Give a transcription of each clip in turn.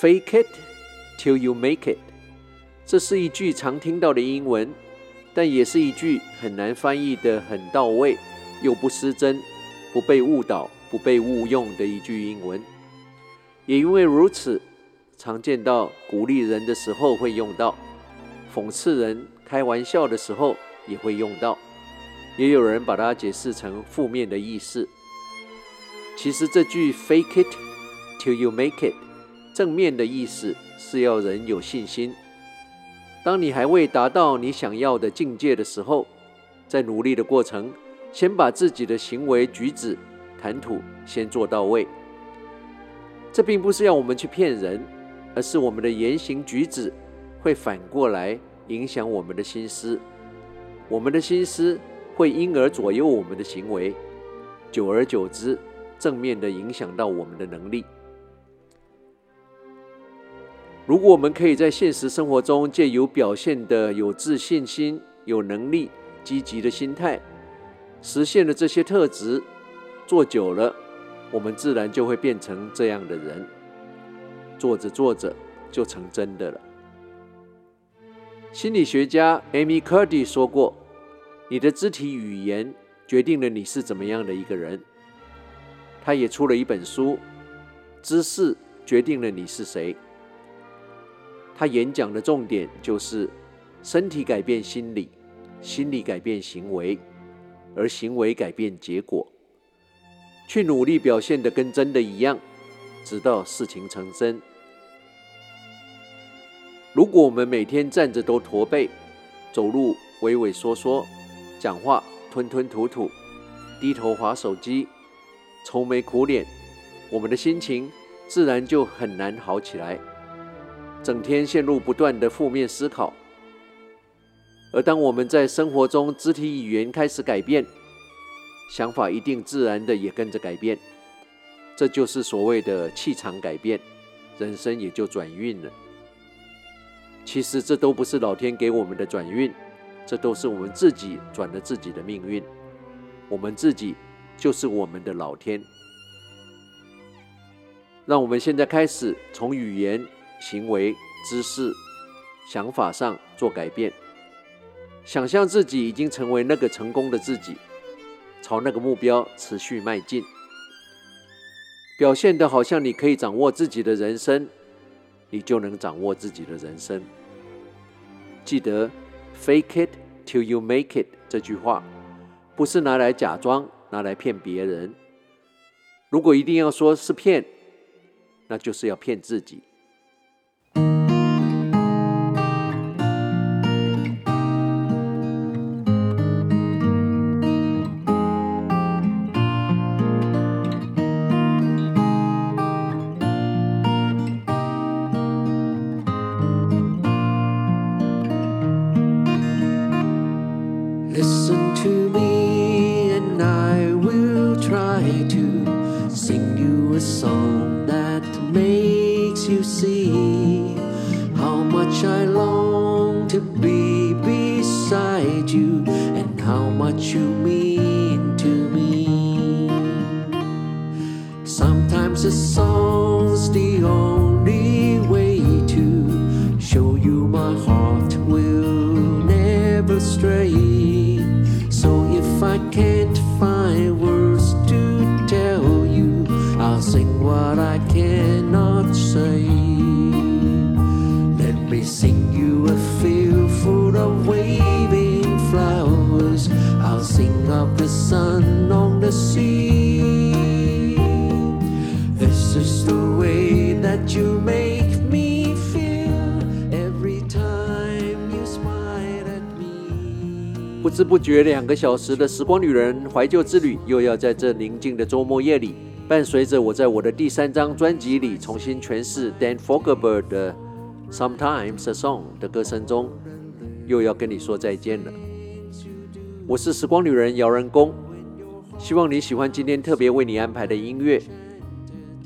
Fake it till you make it，这是一句常听到的英文，但也是一句很难翻译的很到位，又不失真、不被误导、不被误用的一句英文。也因为如此，常见到鼓励人的时候会用到，讽刺人、开玩笑的时候也会用到，也有人把它解释成负面的意思。其实这句 “Fake it till you make it”。正面的意思是要人有信心。当你还未达到你想要的境界的时候，在努力的过程，先把自己的行为举止、谈吐先做到位。这并不是要我们去骗人，而是我们的言行举止会反过来影响我们的心思，我们的心思会因而左右我们的行为，久而久之，正面的影响到我们的能力。如果我们可以在现实生活中借由表现的有自信心、有能力、积极的心态，实现了这些特质，做久了，我们自然就会变成这样的人。做着做着就成真的了。心理学家 Amy Cuddy 说过：“你的肢体语言决定了你是怎么样的一个人。”他也出了一本书，《姿势决定了你是谁》。他演讲的重点就是：身体改变心理，心理改变行为，而行为改变结果。去努力表现的跟真的一样，直到事情成真。如果我们每天站着都驼背，走路畏畏缩缩，讲话吞吞吐吐，低头划手机，愁眉苦脸，我们的心情自然就很难好起来。整天陷入不断的负面思考，而当我们在生活中肢体语言开始改变，想法一定自然的也跟着改变，这就是所谓的气场改变，人生也就转运了。其实这都不是老天给我们的转运，这都是我们自己转了自己的命运，我们自己就是我们的老天。让我们现在开始从语言。行为、姿势、想法上做改变，想象自己已经成为那个成功的自己，朝那个目标持续迈进，表现得好像你可以掌握自己的人生，你就能掌握自己的人生。记得 “Fake it till you make it” 这句话，不是拿来假装、拿来骗别人。如果一定要说是骗，那就是要骗自己。you see how much I long to be beside you and how much you mean to me. Sometimes a song's the only way to show you my heart will never stray. So if I can't find words to tell you, I'll sing what I can. Sing you a field full of waving flowers. I'll sing up the sun on the sea. This is the way that you make me feel every time you smile at me. 不知不觉，两个小时的时光旅人怀旧之旅又要在这宁静的周末夜里。伴随着我在我的第三张专辑里重新诠释 Dan Fogelberg 的 Sometimes a Song》的歌声中，又要跟你说再见了。我是时光旅人姚仁恭，希望你喜欢今天特别为你安排的音乐。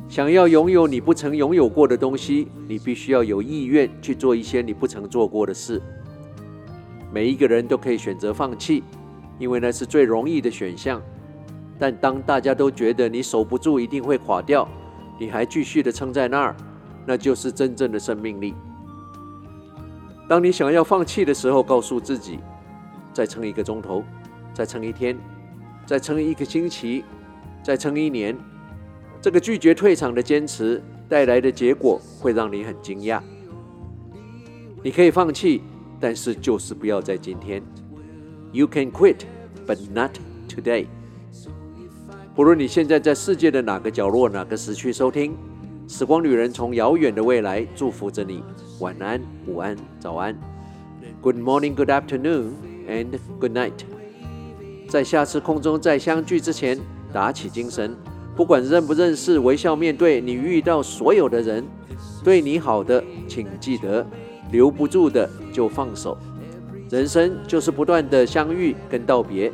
想要拥有你不曾拥有过的东西，你必须要有意愿去做一些你不曾做过的事。每一个人都可以选择放弃，因为那是最容易的选项。但当大家都觉得你守不住，一定会垮掉，你还继续的撑在那儿，那就是真正的生命力。当你想要放弃的时候，告诉自己：再撑一个钟头，再撑一天，再撑一个星期，再撑一年。这个拒绝退场的坚持带来的结果会让你很惊讶。你可以放弃，但是就是不要在今天。You can quit, but not today. 不论你现在在世界的哪个角落、哪个时区收听，时光旅人从遥远的未来祝福着你。晚安、午安、早安。Good morning, good afternoon, and good night. 在下次空中再相聚之前，打起精神。不管认不认识，微笑面对你遇到所有的人。对你好的，请记得；留不住的就放手。人生就是不断的相遇跟道别，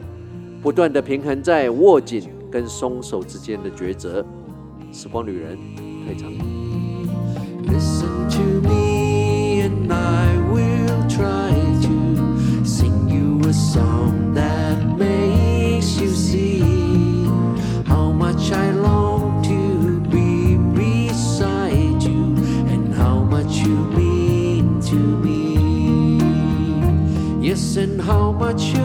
不断的平衡在握紧跟松手之间的抉择。时光旅人退场。what you